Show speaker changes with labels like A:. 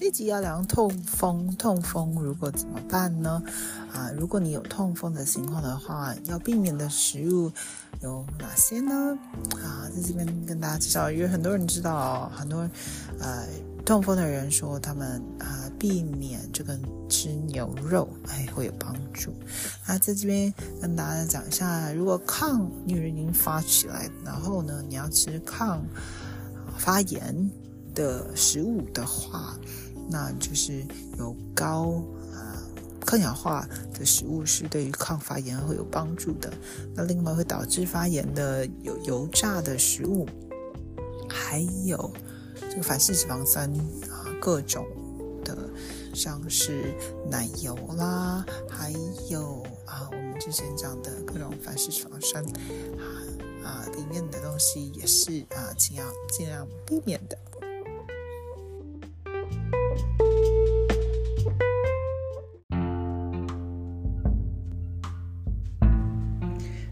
A: 这集要聊痛风，痛风如果怎么办呢？啊，如果你有痛风的情况的话，要避免的食物有哪些呢？啊，在这边跟大家介绍，因为很多人知道，很多呃痛风的人说他们啊避免这个吃牛肉，哎会有帮助。那在这边跟大家讲一下，如果抗女人已经发起来，然后呢你要吃抗发炎的食物的话。那就是有高啊抗氧化的食物是对于抗发炎会有帮助的。那另外会导致发炎的有油炸的食物，还有这个反式脂肪酸啊各种的，像是奶油啦，还有啊我们之前讲的各种反式脂肪酸啊啊里面的东西也是啊尽量尽量避免的。